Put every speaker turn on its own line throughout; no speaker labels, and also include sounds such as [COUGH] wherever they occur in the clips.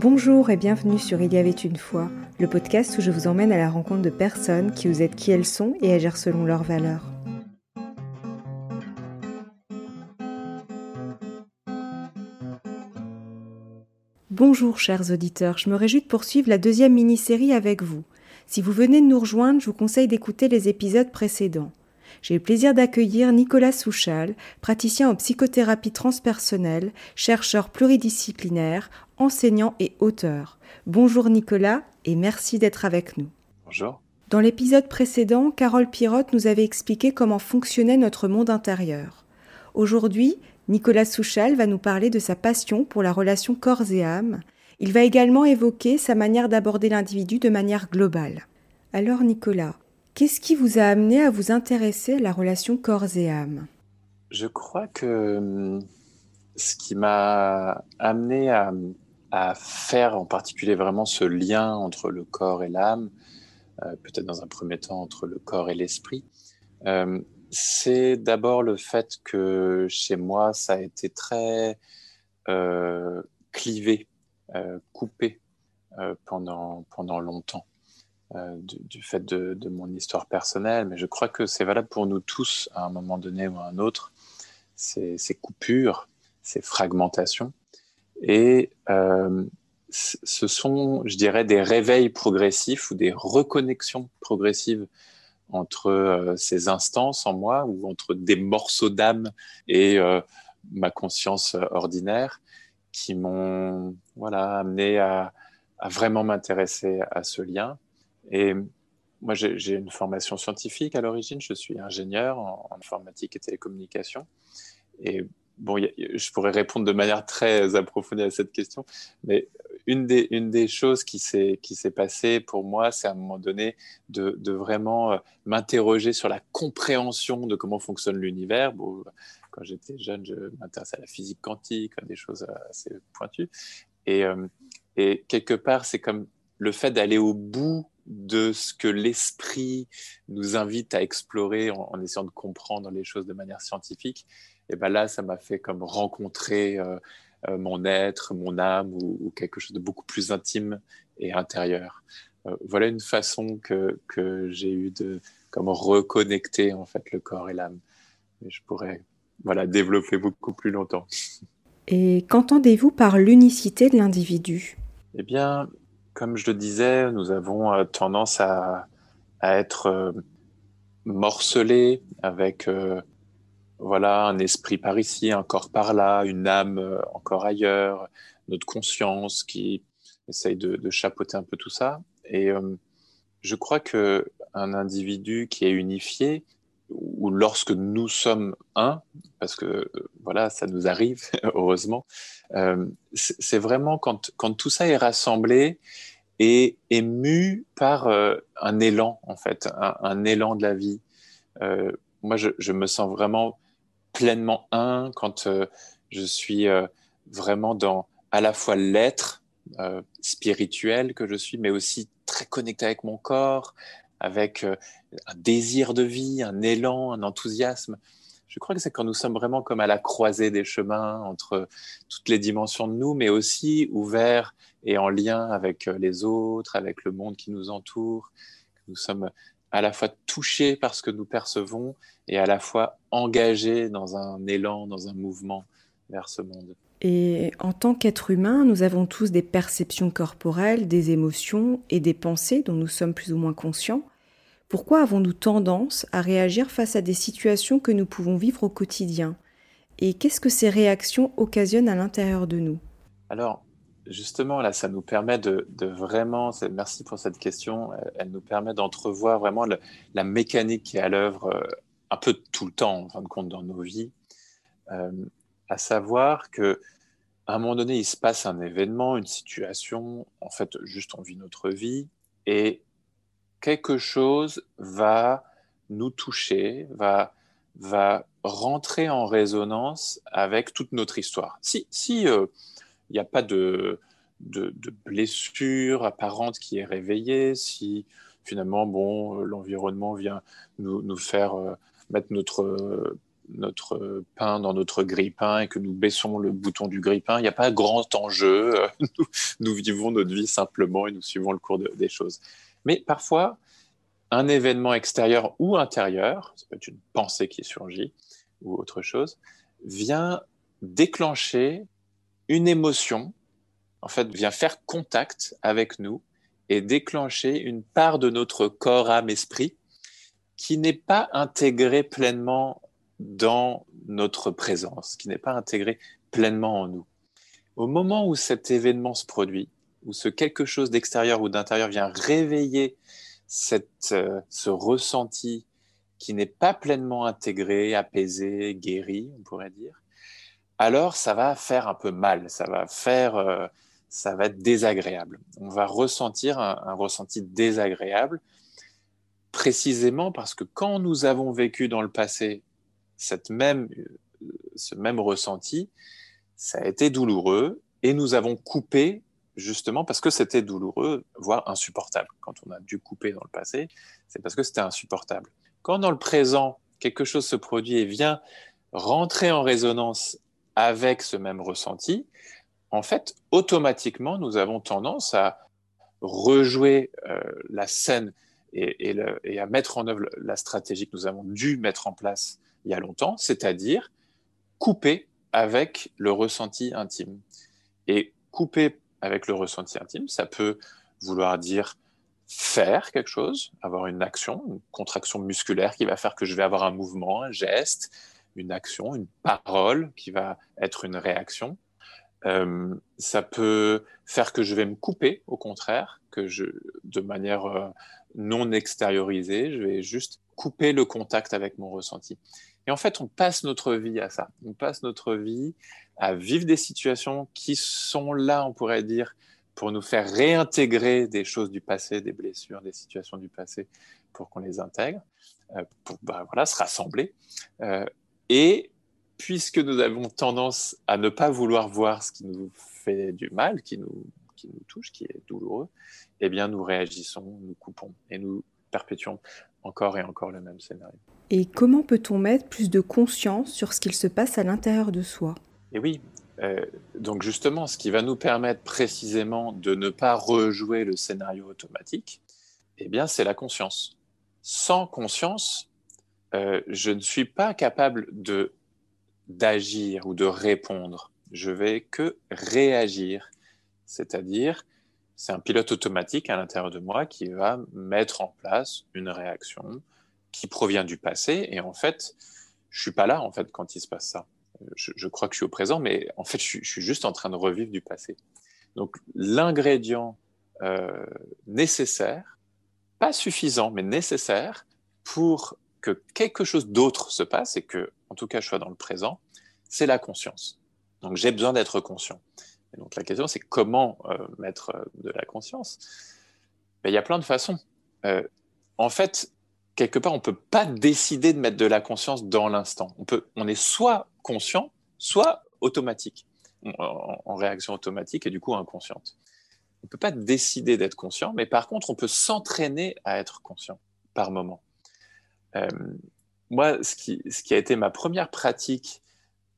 Bonjour et bienvenue sur Il y avait une fois, le podcast où je vous emmène à la rencontre de personnes qui vous êtes qui elles sont et agir selon leurs valeurs. Bonjour chers auditeurs, je me réjouis de poursuivre la deuxième mini-série avec vous. Si vous venez de nous rejoindre, je vous conseille d'écouter les épisodes précédents. J'ai le plaisir d'accueillir Nicolas Souchal, praticien en psychothérapie transpersonnelle, chercheur pluridisciplinaire, enseignant et auteur. Bonjour Nicolas et merci d'être avec nous.
Bonjour.
Dans l'épisode précédent, Carole Pirotte nous avait expliqué comment fonctionnait notre monde intérieur. Aujourd'hui, Nicolas Souchal va nous parler de sa passion pour la relation corps et âme. Il va également évoquer sa manière d'aborder l'individu de manière globale. Alors Nicolas, qu'est-ce qui vous a amené à vous intéresser à la relation corps et âme?
Je crois que hum, ce qui m'a amené à, faire en particulier vraiment ce lien entre le corps et l'âme, euh, peut-être dans un premier temps entre le corps et l'esprit, euh, c'est d'abord le fait que chez moi, ça a été très euh, clivé, coupé pendant, pendant longtemps. Du, fait de, mon histoire personnelle, mais je crois que c'est valable pour nous tous à un moment donné ou à un autre, ces coupures, ces fragmentations. Et ce sont, je dirais, des réveils progressifs ou des reconnexions progressives entre euh, ces instances en moi ou entre des morceaux d'âme et euh, ma conscience ordinaire qui m'ont voilà, amené à, vraiment m'intéresser à ce lien. Et moi, j'ai une formation scientifique à l'origine. Je suis ingénieur en, informatique et télécommunication. Et bon, je pourrais répondre de manière très approfondie à cette question, mais une des, choses qui s'est passée pour moi, c'est à un moment donné de, vraiment euh, m'interroger sur la compréhension de comment fonctionne l'univers. Bon, quand j'étais jeune, je m'intéressais à la physique quantique, à des choses assez pointues. Euh, et quelque part, c'est comme le fait d'aller au bout de ce que l'esprit nous invite à explorer en, essayant de comprendre les choses de manière scientifique. Et ben là, ça m'a fait comme rencontrer euh, euh, mon être, mon âme ou, quelque chose de beaucoup plus intime et intérieur. Euh, voilà une façon que, que j'ai eu de comme reconnecter en fait le corps et l'âme. Mais je pourrais voilà développer beaucoup plus longtemps. [LAUGHS]
Et qu'entendez-vous par l'unicité de l'individu?
Eh bien, comme je le disais, nous avons euh, tendance à, à être morcelés avec voilà, un esprit par ici, un corps par là, une âme euh, encore ailleurs, notre conscience qui essaye de, chapeauter un peu tout ça. Et euh, je crois que un individu qui est unifié, ou lorsque nous sommes un, parce que euh, voilà, ça nous arrive, [LAUGHS] heureusement, c'est vraiment quand, quand tout ça est rassemblé et est mu par un élan, en fait, un, élan de la vie. moi, je, me sens vraiment pleinement un, quand euh, je suis euh, vraiment dans à la fois l'être euh, spirituel que je suis, mais aussi très connecté avec mon corps, avec un désir de vie, un élan, un enthousiasme. Je crois que c'est quand nous sommes vraiment comme à la croisée des chemins entre toutes les dimensions de nous, mais aussi ouverts et en lien avec les autres, avec le monde qui nous entoure. Nous sommes à la fois touchés par ce que nous percevons et à la fois engagés dans un élan, dans un mouvement vers ce monde.
Et en tant qu'être humain, nous avons tous des perceptions corporelles, des émotions et des pensées dont nous sommes plus ou moins conscients. Pourquoi avons-nous tendance à réagir face à des situations que nous pouvons vivre au quotidien? Et qu'est-ce que ces réactions occasionnent à l'intérieur de nous?
Alors, justement, là, ça nous permet de, vraiment, merci pour cette question, elle, nous permet d'entrevoir vraiment la mécanique qui est à l'œuvre euh, un peu tout le temps, en fin de compte, dans nos vies, euh, à savoir que à un moment donné, il se passe un événement, une situation, en fait, juste on vit notre vie, et quelque chose va nous toucher, va, va rentrer en résonance avec toute notre histoire. Si, si euh, il n'y a pas de, blessure apparente qui est réveillée, si finalement, bon, l'environnement vient nous, faire euh, mettre notre, notre pain dans notre grille-pain et que nous baissons le bouton du grille-pain, il n'y a pas grand enjeu. [LAUGHS] Nous, vivons notre vie simplement et nous suivons le cours des choses. Mais parfois, un événement extérieur ou intérieur, ça peut être une pensée qui surgit ou autre chose, vient déclencher une émotion, en fait, vient faire contact avec nous et déclencher une part de notre corps, âme, esprit qui n'est pas intégrée pleinement dans notre présence, qui n'est pas intégrée pleinement en nous. Au moment où cet événement se produit, où ce quelque chose d'extérieur ou d'intérieur vient réveiller cette, euh, ce ressenti qui n'est pas pleinement intégré, apaisé, guéri, on pourrait dire, alors ça va faire un peu mal, ça va faire, euh, ça va être désagréable. On va ressentir un, ressenti désagréable, précisément parce que quand nous avons vécu dans le passé cette même, euh, ce même ressenti, ça a été douloureux et nous avons coupé justement parce que c'était douloureux, voire insupportable. Quand on a dû couper dans le passé, c'est parce que c'était insupportable. Quand dans le présent, quelque chose se produit et vient rentrer en résonance avec ce même ressenti, en fait, automatiquement, nous avons tendance à rejouer euh, la scène et, et, à mettre en œuvre la stratégie que nous avons dû mettre en place il y a longtemps, c'est-à-dire couper avec le ressenti intime. Et couper avec le ressenti intime. Ça peut vouloir dire faire quelque chose, avoir une action, une contraction musculaire qui va faire que je vais avoir un mouvement, un geste, une action, une parole qui va être une réaction. Euh, ça peut faire que je vais me couper, au contraire, que je, de manière euh, non extériorisée, je vais juste couper le contact avec mon ressenti. Et en fait, on passe notre vie à ça. On passe notre vie à vivre des situations qui sont là, on pourrait dire, pour nous faire réintégrer des choses du passé, des blessures, des situations du passé, pour qu'on les intègre, euh, pour bah, voilà, se rassembler. Et puisque nous avons tendance à ne pas vouloir voir ce qui nous fait du mal, qui nous, qui nous touche, qui est douloureux, eh bien nous réagissons, nous coupons et nous perpétuons encore et encore le même scénario.
Et comment peut-on mettre plus de conscience sur ce qu'il se passe à l'intérieur de soi?
Et oui, euh, donc justement, ce qui va nous permettre précisément de ne pas rejouer le scénario automatique, eh bien, c'est la conscience. Sans conscience, euh, je ne suis pas capable de d'agir ou de répondre. Je vais que réagir, c'est-à-dire c'est un pilote automatique à l'intérieur de moi qui va mettre en place une réaction qui provient du passé et en fait, je suis pas là en fait quand il se passe ça je, crois que je suis au présent, mais en fait, je, suis juste en train de revivre du passé. Donc, l'ingrédient euh, nécessaire, pas suffisant, mais nécessaire pour que quelque chose d'autre se passe et que, en tout cas, je sois dans le présent, c'est la conscience. Donc, j'ai besoin d'être conscient. Et donc, la question, c'est comment euh, mettre euh, de la conscience ben, Il y a plein de façons. en fait, quelque part, on ne peut pas décider de mettre de la conscience dans l'instant. On, peut, on est soit conscient, soit automatique, en, réaction automatique et du coup inconsciente. On ne peut pas décider d'être conscient, mais par contre, on peut s'entraîner à être conscient par moment. Euh, moi, ce qui, ce qui, a été ma première pratique,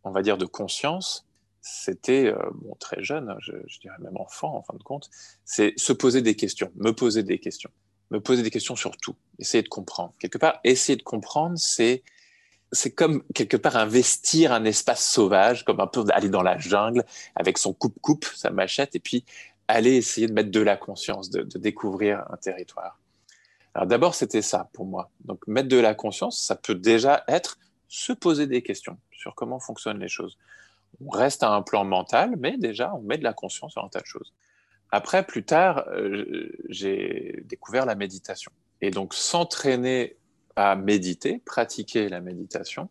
on va dire, de conscience, c'était, euh, bon, très jeune, je, je, dirais même enfant en fin de compte, c'est se poser des questions, me poser des questions me poser des questions sur tout, essayer de comprendre. Quelque part, essayer de comprendre, c'est c'est comme quelque part investir un espace sauvage, comme un peu aller dans la jungle avec son coupe-coupe, sa machette, et puis aller essayer de mettre de la conscience, de, de découvrir un territoire. Alors d'abord, c'était ça pour moi. Donc mettre de la conscience, ça peut déjà être se poser des questions sur comment fonctionnent les choses. On reste à un plan mental, mais déjà, on met de la conscience sur un tas de choses. Après, plus tard, euh, j'ai découvert la méditation. Et donc, s'entraîner à méditer, pratiquer la méditation,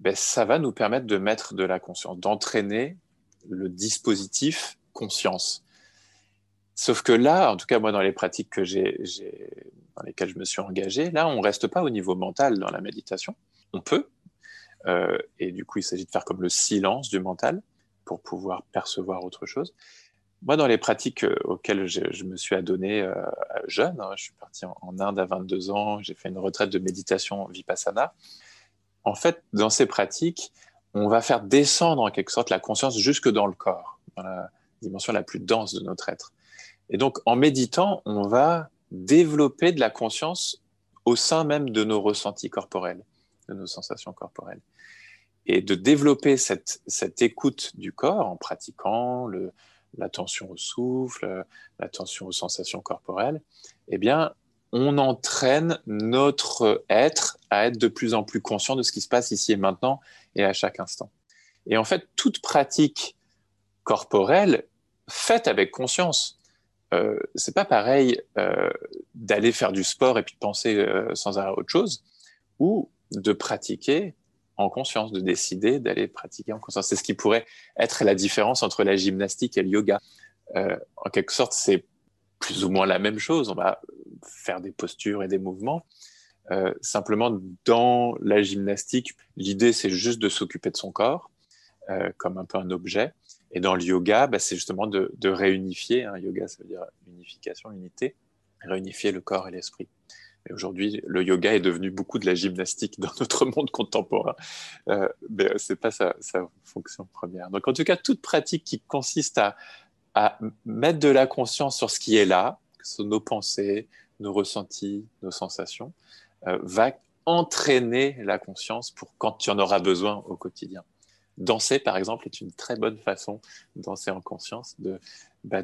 ben, ça va nous permettre de mettre de la conscience, d'entraîner le dispositif conscience. Sauf que là, en tout cas moi dans les pratiques que j'ai, dans lesquelles je me suis engagé, là on ne reste pas au niveau mental dans la méditation. On peut, euh, et du coup il s'agit de faire comme le silence du mental pour pouvoir percevoir autre chose. Moi, dans les pratiques euh, auxquelles je, me suis adonné euh, jeune, hein, je suis parti en, Inde à 22 ans, j'ai fait une retraite de méditation vipassana. en fait, dans ces pratiques, on va faire descendre en quelque sorte la conscience jusque dans le corps, dans la dimension la plus dense de notre être. Et donc, en méditant, on va développer de la conscience au sein même de nos ressentis corporels, de nos sensations corporelles. Et de développer cette, cette écoute du corps en pratiquant l'attention au souffle, l'attention aux sensations corporelles, eh bien, on entraîne notre être à être de plus en plus conscient de ce qui se passe ici et maintenant et à chaque instant. Et en fait, toute pratique corporelle faite avec conscience, euh, c'est pas pareil euh, d'aller faire du sport et puis de penser euh, sans arrêt autre chose, ou de pratiquer en conscience, de décider d'aller pratiquer en conscience. C'est ce qui pourrait être la différence entre la gymnastique et le yoga. En quelque sorte, c'est plus ou moins la même chose. On va faire des postures et des mouvements. Simplement, dans la gymnastique, l'idée, c'est juste de s'occuper de son corps, comme un peu un objet. Et dans le yoga, bah, c'est justement de, réunifier. Un hein. yoga, ça veut dire unification, unité, réunifier le corps et l'esprit. Et aujourd'hui, le yoga est devenu beaucoup de la gymnastique dans notre monde contemporain, euh, mais c'est pas sa, fonction première. Donc, en tout cas, toute pratique qui consiste à, mettre de la conscience sur ce qui est là, sur nos pensées, nos ressentis, nos sensations, euh, va entraîner la conscience pour quand tu en auras besoin au quotidien. Danser, par exemple, est une très bonne façon, danser en conscience, de, bah,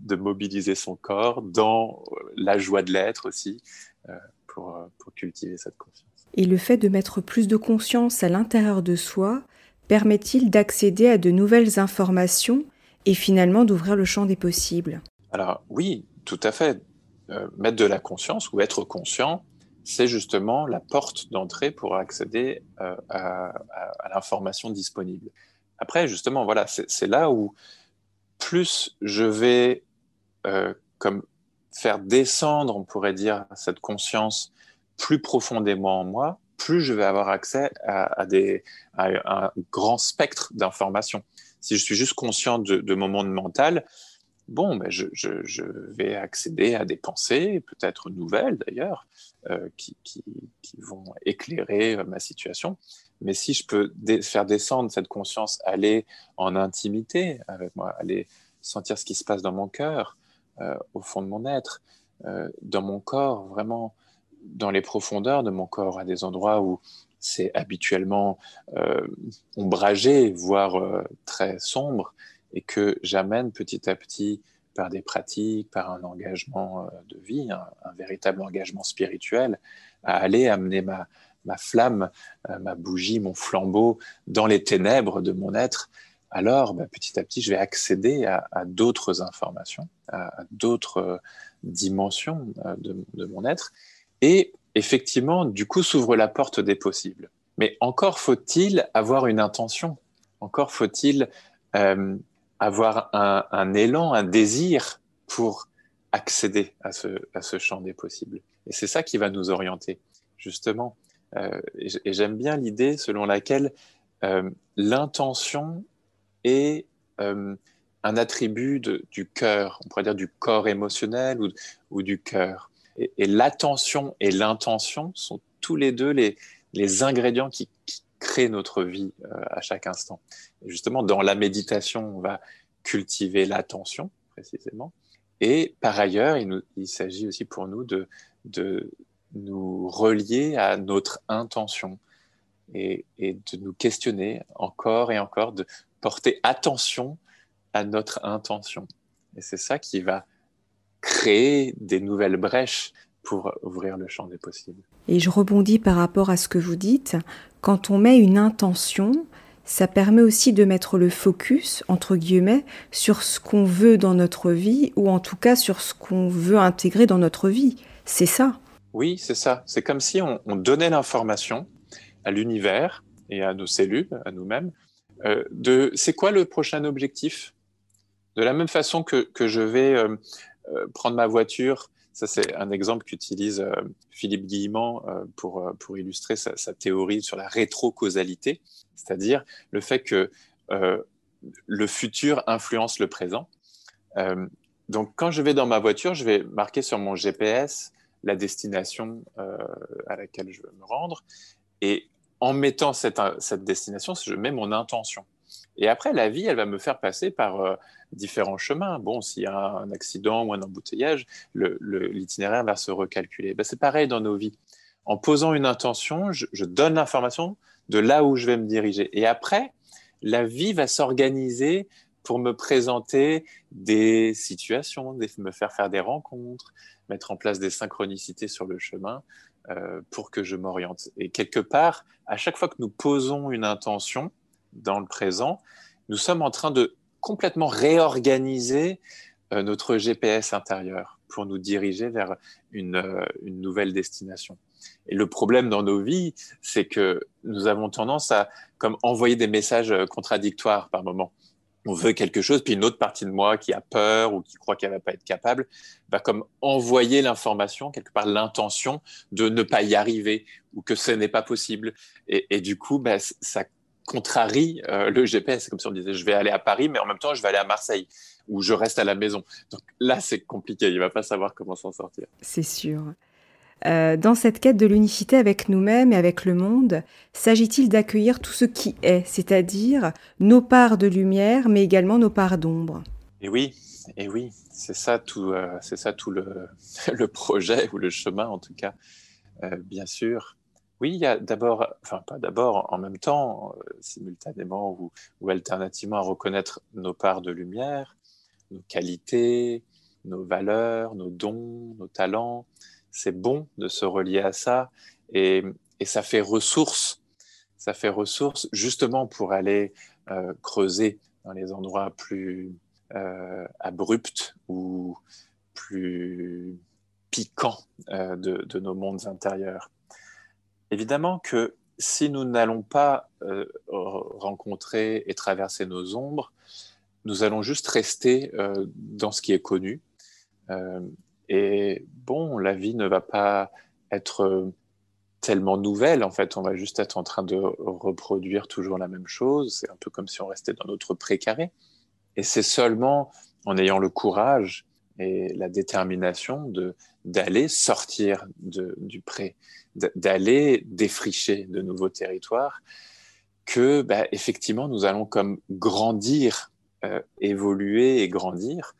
de mobiliser son corps dans la joie de l'être aussi, euh, pour, euh, pour cultiver cette conscience.
Et le fait de mettre plus de conscience à l'intérieur de soi permet-il d'accéder à de nouvelles informations et finalement d'ouvrir le champ des possibles?
Alors oui, tout à fait. Euh, mettre de la conscience ou être conscient, c'est justement la porte d'entrée pour accéder euh, à, l'information disponible. Après, justement, voilà, c'est là où plus je vais euh, comme faire descendre, on pourrait dire, cette conscience plus profondément en moi, plus je vais avoir accès à, des, un grand spectre d'informations. Si je suis juste conscient de, de mon monde mental, bon, ben je, vais accéder à des pensées, peut-être nouvelles d'ailleurs, qui, qui, vont éclairer euh, ma situation. Mais si je peux faire descendre cette conscience, aller en intimité avec moi, aller sentir ce qui se passe dans mon cœur, euh, au fond de mon être, euh, dans mon corps, vraiment dans les profondeurs de mon corps, à des endroits où c'est habituellement euh, ombragé, voire euh, très sombre, et que j'amène petit à petit par des pratiques, par un engagement euh, de vie, un, véritable engagement spirituel, à aller amener ma, flamme, euh, ma bougie, mon flambeau dans les ténèbres de mon être, alors bah, petit à petit, je vais accéder à, d'autres informations, à, d'autres euh, dimensions de, mon être. Et effectivement, du coup, s'ouvre la porte des possibles. Mais encore faut-il avoir une intention, encore faut-il avoir un, élan, un désir pour accéder à ce, champ des possibles. Et c'est ça qui va nous orienter, justement. Euh, et j'aime bien l'idée selon laquelle euh, l'intention est euh, un attribut du cœur, on pourrait dire du corps émotionnel ou, du cœur. Et, l'attention et l'intention sont tous les deux les, ingrédients qui crée notre vie euh, à chaque instant. Justement, dans la méditation, on va cultiver l'attention, précisément. Et par ailleurs, il, s'agit aussi pour nous de, de, nous relier à notre intention et, de nous questionner encore et encore, de porter attention à notre intention. Et c'est ça qui va créer des nouvelles brèches pour ouvrir le champ des possibles.
Et je rebondis par rapport à ce que vous dites. Quand on met une intention, ça permet aussi de mettre le focus, entre guillemets, sur ce qu'on veut dans notre vie, ou en tout cas sur ce qu'on veut intégrer dans notre vie. C'est ça.
Oui, c'est ça. C'est comme si on, donnait l'information à l'univers et à nos cellules, à nous-mêmes, euh, de c'est quoi le prochain objectif? De la même façon que, que je vais euh, euh, prendre ma voiture ça, c'est un exemple qu'utilise euh, Philippe Guillemant euh, pour, euh, pour illustrer sa, théorie sur la rétrocausalité, c'est-à-dire le fait que le futur influence le présent. donc, quand je vais dans ma voiture, je vais marquer sur mon GPS la destination à laquelle je veux me rendre. Et en mettant cette, cette destination, je mets mon intention. Et après, la vie, elle va me faire passer par euh, différents chemins. Bon, s'il y a un accident ou un embouteillage, l'itinéraire va se recalculer. Ben, c'est pareil dans nos vies. En posant une intention, je, donne l'information de là où je vais me diriger. Et après, la vie va s'organiser pour me présenter des situations, me faire faire des rencontres, mettre en place des synchronicités sur le chemin euh, pour que je m'oriente. Et quelque part, à chaque fois que nous posons une intention dans le présent, nous sommes en train de complètement réorganiser euh, notre GPS intérieur pour nous diriger vers une, euh, une nouvelle destination. Et le problème dans nos vies, c'est que nous avons tendance à comme envoyer des messages contradictoires par moment on veut quelque chose, puis une autre partie de moi qui a peur ou qui croit qu'elle va pas être capable, va comme envoyer l'information, quelque part l'intention de ne pas y arriver ou que ce n'est pas possible. Et, du coup, bah, ça contrarie euh, le GPS. C'est comme si on disait je vais aller à Paris, mais en même temps je vais aller à Marseille ou je reste à la maison. Donc là, c'est compliqué. Il va pas savoir comment s'en sortir.
C'est sûr. Euh, dans cette quête de l'unicité avec nous-mêmes et avec le monde, s'agit-il d'accueillir tout ce qui est, c'est-à-dire nos parts de lumière, mais également nos parts d'ombre?
Et oui, et oui, c'est ça tout, euh, c'est ça tout le, [LAUGHS] le, projet ou le chemin en tout cas, bien sûr. Oui, il y a d'abord, enfin pas d'abord, en même temps, simultanément ou, alternativement à reconnaître nos parts de lumière, nos qualités, nos valeurs, nos dons, nos talents, c'est bon de se relier à ça et, ça fait ressource. Ça fait ressource justement pour aller euh, creuser dans les endroits plus euh, abrupts ou plus piquants euh, de, nos mondes intérieurs. Évidemment que si nous n'allons pas rencontrer et traverser nos ombres, nous allons juste rester dans ce qui est connu et bon, la vie ne va pas être euh, tellement nouvelle, en fait, on va juste être en train de reproduire toujours la même chose. C'est un peu comme si on restait dans notre précaré. Et c'est seulement en ayant le courage et la détermination de d'aller sortir de, du pré, d'aller défricher de nouveaux territoires, que bah, effectivement nous allons comme grandir, euh, évoluer et grandir.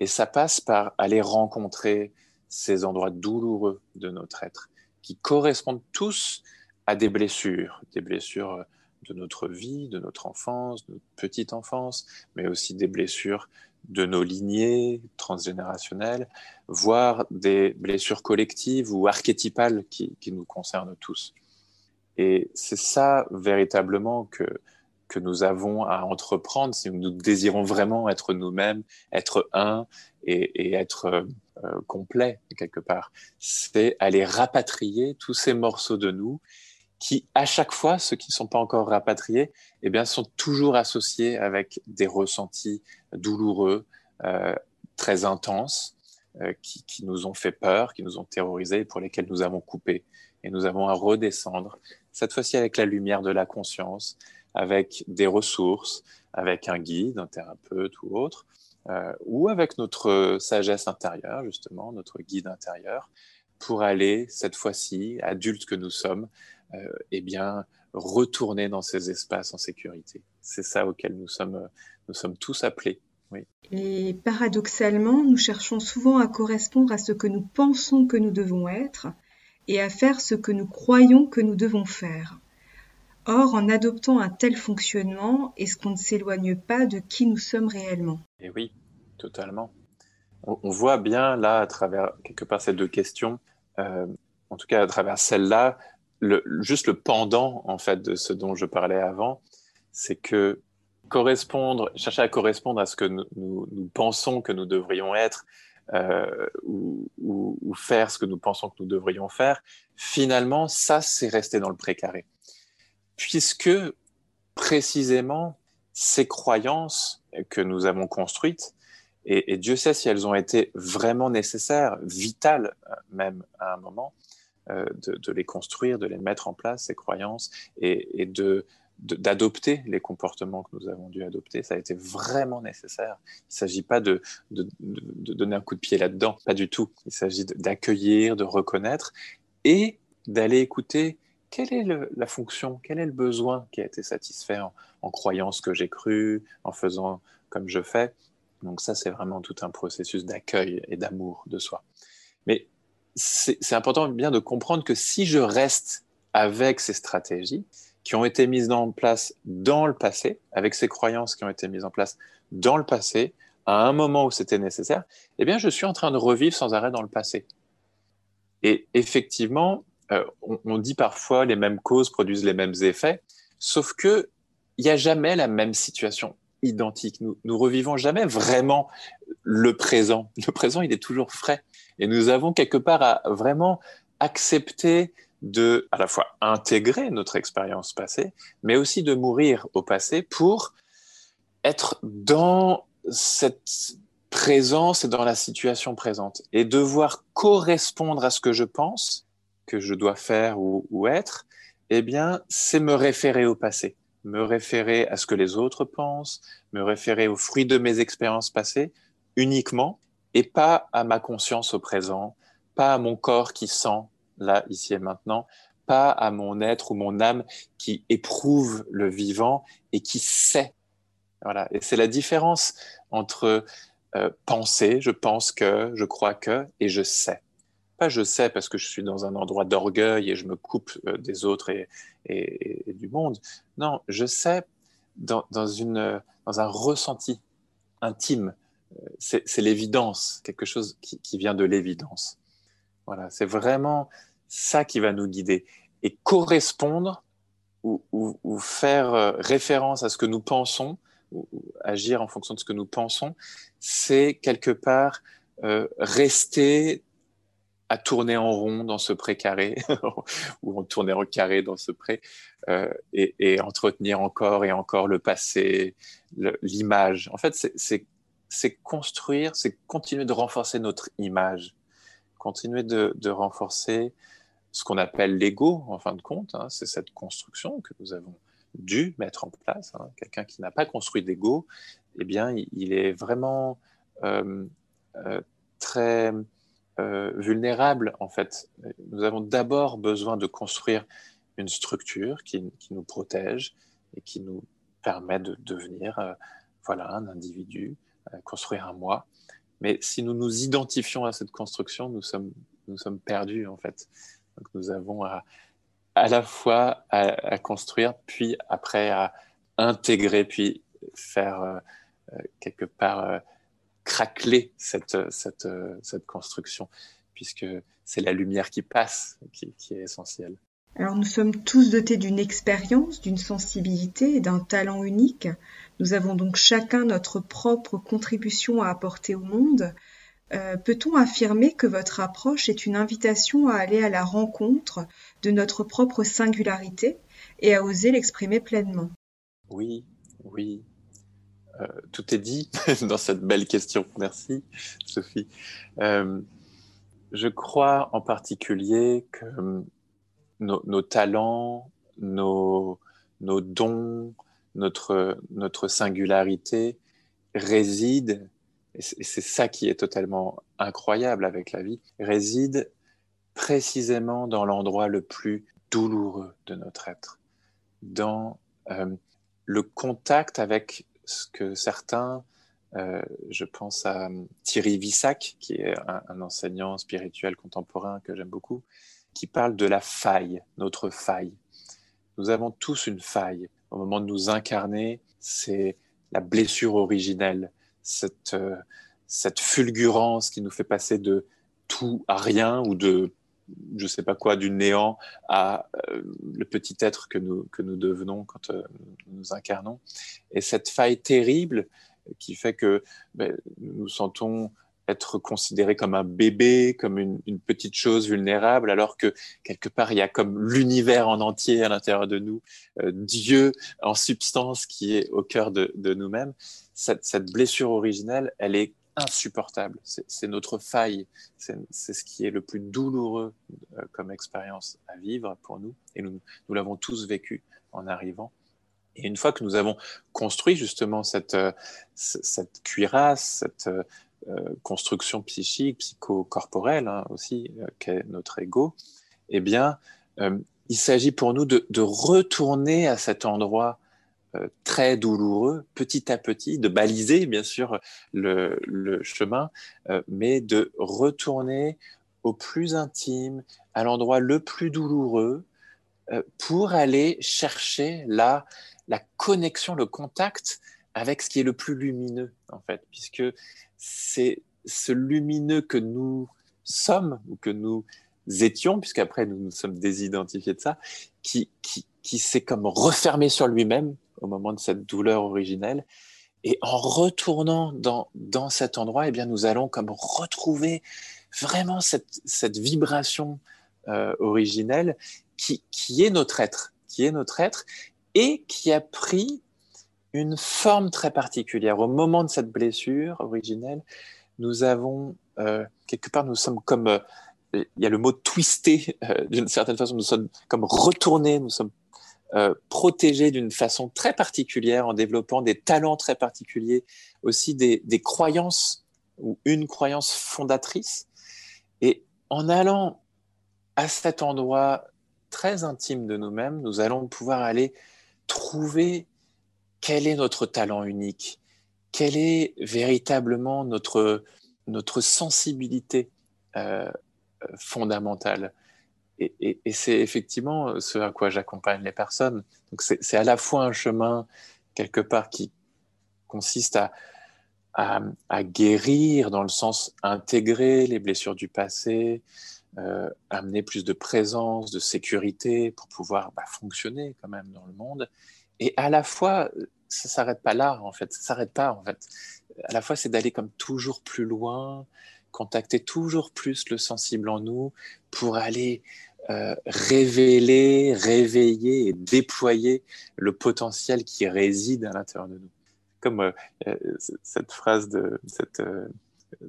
Et ça passe par aller rencontrer ces endroits douloureux de notre être, qui correspondent tous à des blessures, des blessures de notre vie, de notre enfance, de notre petite enfance, mais aussi des blessures de nos lignées transgénérationnelles, voire des blessures collectives ou archétypales qui, nous concernent tous. Et c'est ça véritablement que, que nous avons à entreprendre si nous désirons vraiment être nous-mêmes, être un et, être euh, complet quelque part. C'est aller rapatrier tous ces morceaux de nous qui, à chaque fois, ceux qui ne sont pas encore rapatriés, eh bien, sont toujours associés avec des ressentis douloureux, euh, très intenses, euh, qui, qui, nous ont fait peur, qui nous ont terrorisés, pour lesquels nous avons coupé. Et nous avons à redescendre, cette fois-ci avec la lumière de la conscience, avec des ressources, avec un guide, un thérapeute ou autre, euh, ou avec notre sagesse intérieure, justement, notre guide intérieur, pour aller, cette fois-ci, adultes que nous sommes, eh bien, retourner dans ces espaces en sécurité. C'est ça auquel nous sommes, nous sommes tous appelés. Oui.
Et paradoxalement, nous cherchons souvent à correspondre à ce que nous pensons que nous devons être et à faire ce que nous croyons que nous devons faire. Or, en adoptant un tel fonctionnement, est-ce qu'on ne s'éloigne pas de qui nous sommes réellement?
Et oui, totalement. On, voit bien là, à travers quelque part ces deux questions, euh, en tout cas à travers celle-là, juste le pendant en fait de ce dont je parlais avant, c'est que correspondre, chercher à correspondre à ce que nous, pensons que nous devrions être, euh, ou, ou, faire ce que nous pensons que nous devrions faire, finalement, ça, c'est rester dans le précaré. Puisque précisément ces croyances que nous avons construites, et, Dieu sait si elles ont été vraiment nécessaires, vitales euh, même à un moment, euh, de, les construire, de les mettre en place, ces croyances, et, de d'adopter les comportements que nous avons dû adopter. Ça a été vraiment nécessaire. Il ne s'agit pas de, de, donner un coup de pied là-dedans, pas du tout. Il s'agit d'accueillir, de reconnaître et d'aller écouter quelle est la fonction, quel est le besoin qui a été satisfait en, croyant ce que j'ai cru, en faisant comme je fais. Donc ça, c'est vraiment tout un processus d'accueil et d'amour de soi. Mais c'est important bien de comprendre que si je reste avec ces stratégies qui ont été mises en place dans le passé, avec ces croyances qui ont été mises en place dans le passé, à un moment où c'était nécessaire, eh bien, je suis en train de revivre sans arrêt dans le passé. Et effectivement, euh, on, dit parfois les mêmes causes produisent les mêmes effets, sauf que il n'y a jamais la même situation identique. Nous, nous revivons jamais vraiment le présent. [LAUGHS] Le présent, il est toujours frais. Et nous avons quelque part à vraiment accepter de à la fois intégrer notre expérience passée, mais aussi de mourir au passé pour être dans cette présence et dans la situation présente et devoir correspondre à ce que je pense que je dois faire ou, être, eh bien, c'est me référer au passé, me référer à ce que les autres pensent, me référer aux fruits de mes expériences passées uniquement, et pas à ma conscience au présent, pas à mon corps qui sent là, ici et maintenant, pas à mon être ou mon âme qui éprouve le vivant et qui sait. Voilà. Et c'est la différence entre euh, penser, je pense que, je crois que, et je sais pas je sais parce que je suis dans un endroit d'orgueil et je me coupe euh, des autres et, du monde. Non, je sais dans, une, dans un ressenti intime. Euh, c'est l'évidence, quelque chose qui, vient de l'évidence. Voilà, c'est vraiment ça qui va nous guider. Et correspondre ou, ou, faire euh, référence à ce que nous pensons, ou, agir en fonction de ce que nous pensons, c'est quelque part rester à tourner en rond dans ce pré carré, [LAUGHS] ou en tourner en carré dans ce pré, euh, et, entretenir encore et encore le passé, l'image. En fait, c'est construire, c'est continuer de renforcer notre image, continuer de, renforcer ce qu'on appelle l'ego, en fin de compte. Hein. c'est cette construction que nous avons dû mettre en place. Hein. Quelqu'un qui n'a pas construit d'ego, eh bien, il, est vraiment euh, euh, très euh, vulnérables, en fait. Nous avons d'abord besoin de construire une structure qui, nous protège et qui nous permet de devenir euh, voilà, un individu, euh, construire un moi. Mais si nous nous identifions à cette construction, nous sommes, nous sommes perdus, en fait. Donc nous avons à, à la fois à, construire, puis après à intégrer, puis faire quelque part craqueler cette, cette, cette construction, puisque c'est la lumière qui passe qui, qui est essentielle.
Alors nous sommes tous dotés d'une expérience, d'une sensibilité et d'un talent unique. Nous avons donc chacun notre propre contribution à apporter au monde. Euh, peut-on affirmer que votre approche est une invitation à aller à la rencontre de notre propre singularité et à oser l'exprimer pleinement?
Oui, oui, euh, tout est dit [LAUGHS] dans cette belle question. Merci, Sophie. Euh, je crois en particulier que euh, nos, talents, nos, dons, notre, singularité résident, et c'est ça qui est totalement incroyable avec la vie, réside précisément dans l'endroit le plus douloureux de notre être, dans le contact avec ce que certains, euh, je pense à Thierry Vissac, qui est un, enseignant spirituel contemporain que j'aime beaucoup, qui parle de la faille, notre faille. Nous avons tous une faille. Au moment de nous incarner, c'est la blessure originelle, cette, euh, cette fulgurance qui nous fait passer de tout à rien ou de je sais pas quoi, du néant à euh, le petit être que nous, que nous devenons quand euh, nous incarnons. Et cette faille terrible qui fait que ben, nous sentons être considérés comme un bébé, comme une, petite chose vulnérable, alors que quelque part il y a comme l'univers en entier à l'intérieur de nous, euh, Dieu en substance qui est au cœur de, nous-mêmes. Cette blessure originelle, elle est insupportable. C'est notre faille. C'est ce qui est le plus douloureux euh, comme expérience à vivre pour nous. Et nous, l'avons tous vécu en arrivant. Et une fois que nous avons construit justement cette, euh, cuirasse, cette euh, construction psychique, psychocorporelle hein, aussi, qu'est notre ego, eh bien, il s'agit pour nous de, retourner à cet endroit très douloureux, petit à petit, de baliser bien sûr le, chemin, euh, mais de retourner au plus intime, à l'endroit le plus douloureux, euh, pour aller chercher là la connexion, le contact avec ce qui est le plus lumineux, en fait, puisque c'est ce lumineux que nous sommes ou que nous étions, puisqu'après nous nous sommes désidentifiés de ça, qui, qui, qui s'est comme refermé sur lui-même au moment de cette douleur originelle. Et en retournant dans, dans cet endroit, eh bien, nous allons comme retrouver vraiment cette, cette vibration euh, originelle qui, qui est notre être, qui est notre être et qui a pris une forme très particulière. Au moment de cette blessure originelle, nous avons, euh, quelque part, nous sommes comme, euh, il y a le mot twisté, d'une certaine façon, nous sommes comme retournés, nous sommes protégés d'une façon très particulière en développant des talents très particuliers, aussi des, des croyances ou une croyance fondatrice. Et en allant à cet endroit très intime de nous-mêmes, nous allons pouvoir aller trouver quel est notre talent unique, quelle est véritablement notre, notre sensibilité euh, fondamentale. Et, c'est effectivement ce à quoi j'accompagne les personnes. Donc c'est à la fois un chemin quelque part qui consiste à, à, guérir dans le sens intégrer les blessures du passé, euh, amener plus de présence, de sécurité pour pouvoir bah, fonctionner quand même dans le monde. Et à la fois, ça s'arrête pas là en fait, ça s'arrête pas en fait. À la fois, c'est d'aller comme toujours plus loin, contacter toujours plus le sensible en nous pour aller euh, révéler, réveiller et déployer le potentiel qui réside à l'intérieur de nous. Comme euh, euh, cette phrase de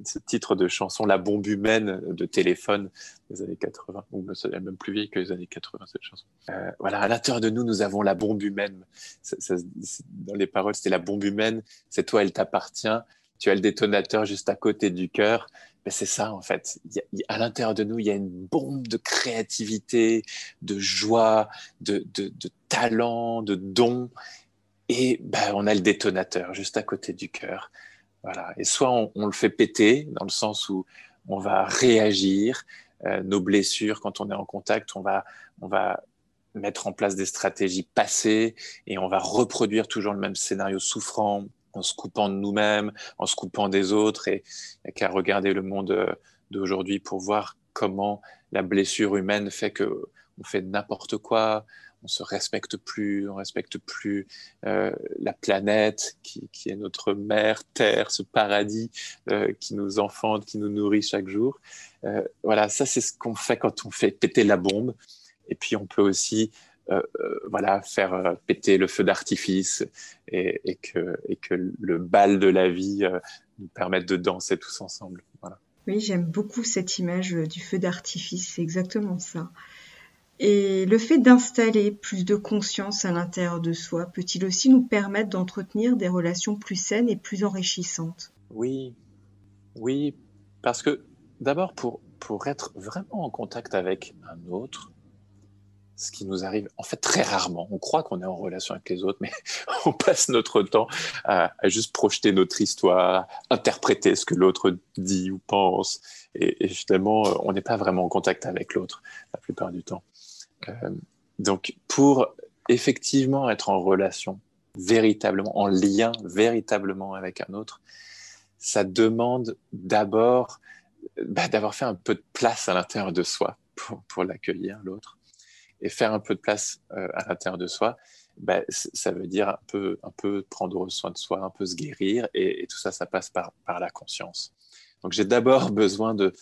ce titre de chanson, La bombe humaine de téléphone des années 80, ou même plus vieille que les années 80, cette chanson. Voilà, à l'intérieur de nous, nous avons la bombe humaine. dans les paroles, c'était la bombe humaine, c'est toi, elle t'appartient. Tu as le détonateur juste à côté du cœur. C'est ça, en fait. à l'intérieur de nous, il y a une bombe de créativité, de joie, de, talent, de dons. Et ben, on a le détonateur juste à côté du cœur. Voilà. Et soit on, le fait péter, dans le sens où on va réagir, euh, nos blessures, quand on est en contact, on va mettre en place des stratégies passées et on va reproduire toujours le même scénario souffrant en se coupant de nous-mêmes, en se coupant des autres et, et qu'à regarder le monde euh, d'aujourd'hui pour voir comment la blessure humaine fait que on fait n'importe quoi, on se respecte plus, on respecte plus euh, la planète qui, est notre mère, terre, ce paradis euh, qui nous enfante, qui nous nourrit chaque jour. Voilà, ça c'est ce qu'on fait quand on fait péter la bombe. Et puis on peut aussi voilà, faire péter le feu d'artifice et, que, et que le bal de la vie nous permette de danser tous ensemble. Voilà.
Oui, j'aime beaucoup cette image du feu d'artifice, c'est exactement ça. Et le fait d'installer plus de conscience à l'intérieur de soi peut-il aussi nous permettre d'entretenir des relations plus saines et plus enrichissantes?
Oui, oui, parce que d'abord pour, pour être vraiment en contact avec un autre, ce qui nous arrive en fait très rarement. On croit qu'on est en relation avec les autres, mais [LAUGHS] on passe notre temps à, juste projeter notre histoire, interpréter ce que l'autre dit ou pense, et, et finalement, on n'est pas vraiment en contact avec l'autre la plupart du temps. Euh, donc, pour effectivement être en relation, véritablement, en lien véritablement avec un autre, ça demande d'abord bah, d'avoir fait un peu de place à l'intérieur de soi pour, l'accueillir, l'autre. Et faire un peu de place euh, à l'intérieur de soi, bah, ça veut dire un peu, un peu prendre soin de soi, un peu se guérir, et, tout ça, ça passe par, par la conscience. Donc j'ai d'abord [LAUGHS] besoin de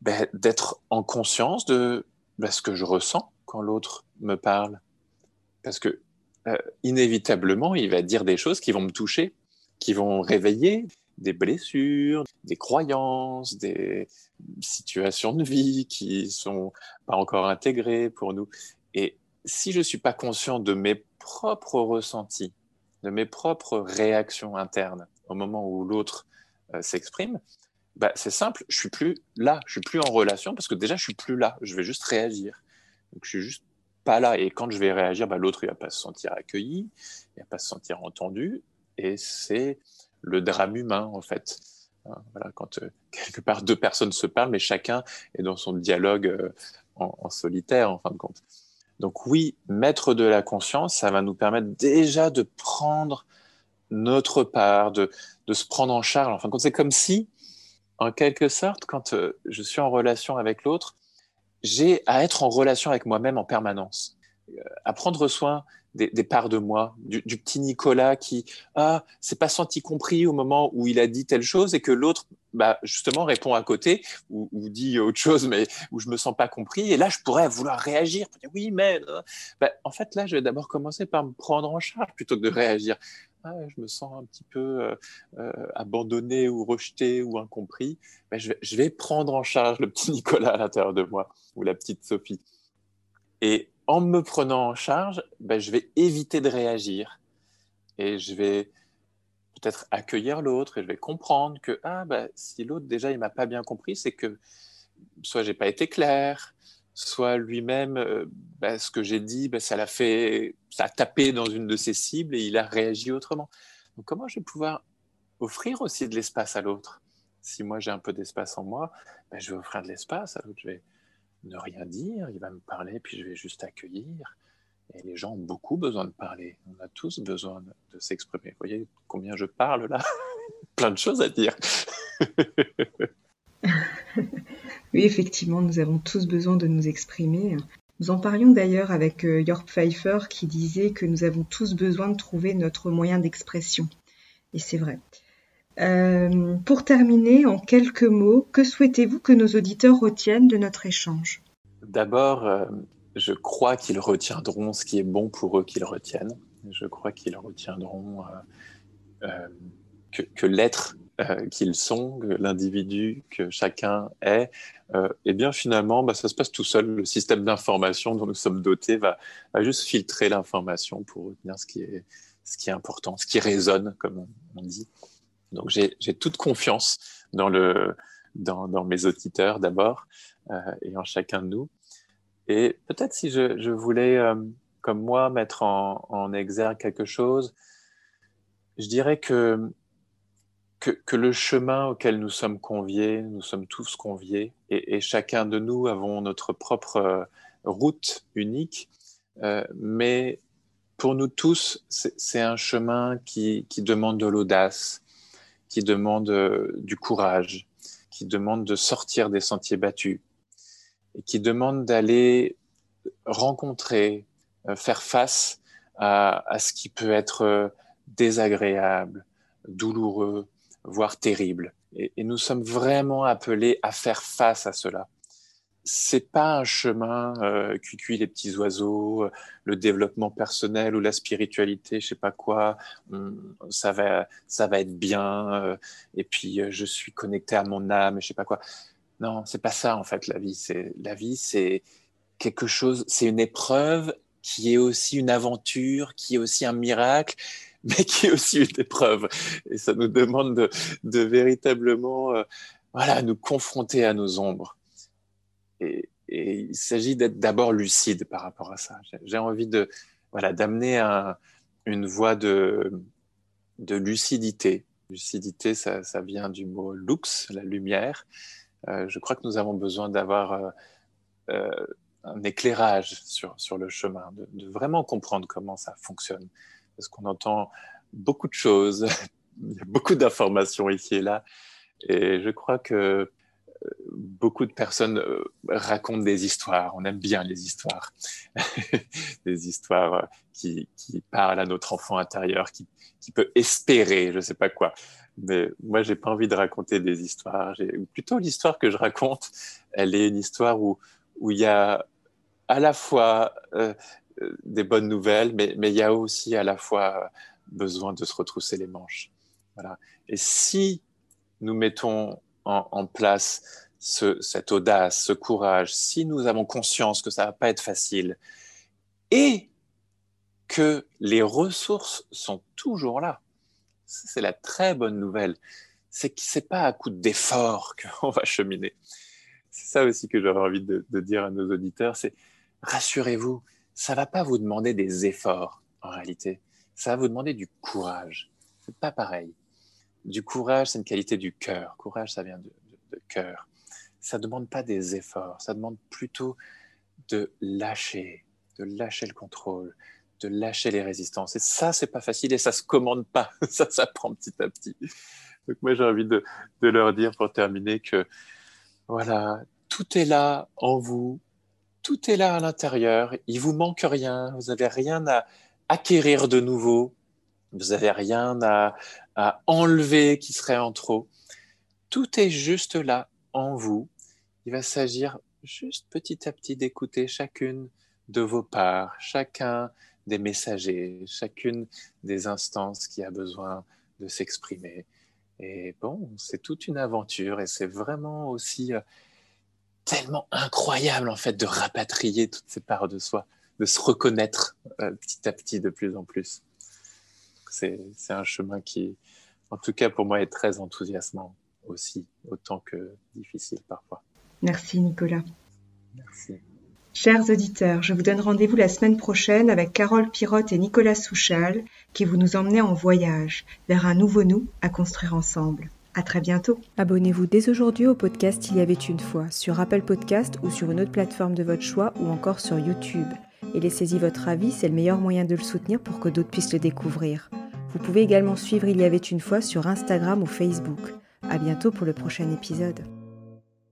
bah, d'être en conscience de bah, ce que je ressens quand l'autre me parle. Parce que euh, inévitablement, il va dire des choses qui vont me toucher, qui vont réveiller des blessures, des croyances, des situations de vie qui sont pas encore intégrées pour nous. Et si je suis pas conscient de mes propres ressentis, de mes propres réactions internes au moment où l'autre euh, s'exprime, bah, c'est simple, je suis plus là, je suis plus en relation parce que déjà je suis plus là, je vais juste réagir. Donc je suis juste pas là. Et quand je vais réagir, bah, l'autre, il va pas se sentir accueilli, il va pas se sentir entendu. Et c'est le drame humain, en fait. Voilà, quand euh, quelque part deux personnes se parlent, mais chacun est dans son dialogue euh, en, solitaire, en fin de compte. Donc oui, mettre de la conscience, ça va nous permettre déjà de prendre notre part, de, de se prendre en charge. En fin de compte, c'est comme si, en quelque sorte, quand euh, je suis en relation avec l'autre, j'ai à être en relation avec moi-même en permanence, à prendre soin des, parts de moi, du, petit Nicolas qui ah c'est pas senti compris au moment où il a dit telle chose et que l'autre bah, justement répond à côté ou, dit autre chose mais où je me sens pas compris et là je pourrais vouloir réagir. Oui mais bah, en fait là je vais d'abord commencer par me prendre en charge plutôt que de réagir. Ah, je me sens un petit peu euh, euh, abandonné ou rejeté ou incompris. Bah, je, vais, je vais prendre en charge le petit Nicolas à l'intérieur de moi ou la petite Sophie. Et en me prenant en charge, ben, je vais éviter de réagir et je vais peut-être accueillir l'autre et je vais comprendre que ah, ben, si l'autre déjà il m'a pas bien compris, c'est que soit j'ai pas été clair, soit lui-même euh, ben, ce que j'ai dit, ça l'a fait, ça a tapé dans une de ses cibles et il a réagi autrement. Donc comment je vais pouvoir offrir aussi de l'espace à l'autre? Si moi j'ai un peu d'espace en moi, je vais offrir de l'espace à l'autre. Ne rien dire, il va me parler, puis je vais juste accueillir. Et les gens ont beaucoup besoin de parler. On a tous besoin de, s'exprimer. Vous voyez combien je parle là? [LAUGHS] Plein de choses à dire. [LAUGHS]
oui, effectivement, nous avons tous besoin de nous exprimer. Nous en parlions d'ailleurs avec euh, York Pfeiffer qui disait que nous avons tous besoin de trouver notre moyen d'expression. Et c'est vrai. Euh, pour terminer, en quelques mots, que souhaitez-vous que nos auditeurs retiennent de notre échange?
D'abord, euh, je crois qu'ils retiendront ce qui est bon pour eux qu'ils retiennent. Je crois qu'ils retiendront euh, que, l'être qu'ils sont, l'individu que chacun est, eh bien finalement, bah, ça se passe tout seul. Le système d'information dont nous sommes dotés va, juste filtrer l'information pour retenir ce qui est important, ce qui résonne, comme on dit. Donc j'ai toute confiance dans, mes auditeurs d'abord euh, et en chacun de nous. Et peut-être si je, voulais, euh, comme moi, mettre en, exergue quelque chose, je dirais que, le chemin auquel nous sommes conviés, nous sommes tous conviés, et, chacun de nous avons notre propre euh, route unique, mais pour nous tous, c'est un chemin qui demande de l'audace, qui demande euh, du courage, qui demande de sortir des sentiers battus et qui demande d'aller rencontrer, euh, faire face à, ce qui peut être euh, désagréable, douloureux, voire terrible. et nous sommes vraiment appelés à faire face à cela c'est pas un chemin euh, cuit les petits oiseaux, euh, le développement personnel ou la spiritualité, je sais pas quoi. ça va, ça va être bien. Euh, et puis euh, je suis connecté à mon âme, je sais pas quoi. Non, c'est pas ça en fait la vie. C'est la vie, c'est quelque chose, c'est une épreuve qui est aussi une aventure, qui est aussi un miracle, [LAUGHS] mais qui est aussi une épreuve. Et ça nous demande de, de véritablement, voilà, nous confronter à nos ombres il s'agit d'être d'abord lucide par rapport à ça. J'ai envie de voilà d'amener une voie de, lucidité. Lucidité, ça, ça, vient du mot lux, la lumière. Euh, je crois que nous avons besoin d'avoir euh, euh, un éclairage sur, sur le chemin, de, de, vraiment comprendre comment ça fonctionne. Parce qu'on entend beaucoup de choses, [LAUGHS] il y a beaucoup d'informations ici et là. Et je crois que beaucoup de personnes euh, racontent des histoires. On aime bien les histoires, [LAUGHS] des histoires euh, qui, parlent à notre enfant intérieur, qui, peut espérer, je ne sais pas quoi. Mais moi, j'ai pas envie de raconter des histoires. Plutôt l'histoire que je raconte, elle est une histoire où il y a à la fois euh, des bonnes nouvelles, mais, mais il y a aussi à la fois besoin de se retrousser les manches. Voilà. Et si nous mettons en, place cette audace, ce courage, si nous avons conscience que ça va pas être facile et que les ressources sont toujours là, c'est la très bonne nouvelle. C'est que c'est pas à coup d'effort [LAUGHS] qu'on va cheminer. C'est ça aussi que j'aurais envie de, dire à nos auditeurs, c'est rassurez-vous, ça va pas vous demander des efforts en réalité. Ça va vous demander du courage. C'est pas pareil. Du courage, c'est une qualité du cœur. Courage, ça vient de, cœur. Ça demande pas des efforts. Ça demande plutôt de lâcher, de lâcher le contrôle, de lâcher les résistances. Et ça, c'est pas facile et ça se commande pas. [LAUGHS] Ça ça prend petit à petit. Donc moi, j'ai envie de, de, leur dire pour terminer que voilà, tout est là en vous, tout est là à l'intérieur. Il vous manque rien. Vous n'avez rien à acquérir de nouveau. Vous n'avez rien à, enlever qui serait en trop. Tout est juste là en vous. Il va s'agir juste petit à petit d'écouter chacune de vos parts, chacun des messagers, chacune des instances qui a besoin de s'exprimer. Et bon, c'est toute une aventure et c'est vraiment aussi euh, tellement incroyable en fait de rapatrier toutes ces parts de soi, de se reconnaître euh, petit à petit de plus en plus. C'est un chemin qui, en tout cas pour moi, est très enthousiasmant aussi, autant que difficile parfois.
Merci Nicolas.
Merci.
Chers auditeurs, je vous donne rendez-vous la semaine prochaine avec Carole Pirotte et Nicolas Souchal qui vous nous emmenez en voyage vers un nouveau nous à construire ensemble. À très bientôt. Abonnez-vous dès aujourd'hui au podcast Il y avait une fois sur Apple Podcast ou sur une autre plateforme de votre choix ou encore sur YouTube. Et laissez-y votre avis, c'est le meilleur moyen de le soutenir pour que d'autres puissent le découvrir. Vous pouvez également suivre Il y avait une fois sur Instagram ou Facebook. À bientôt pour le prochain épisode.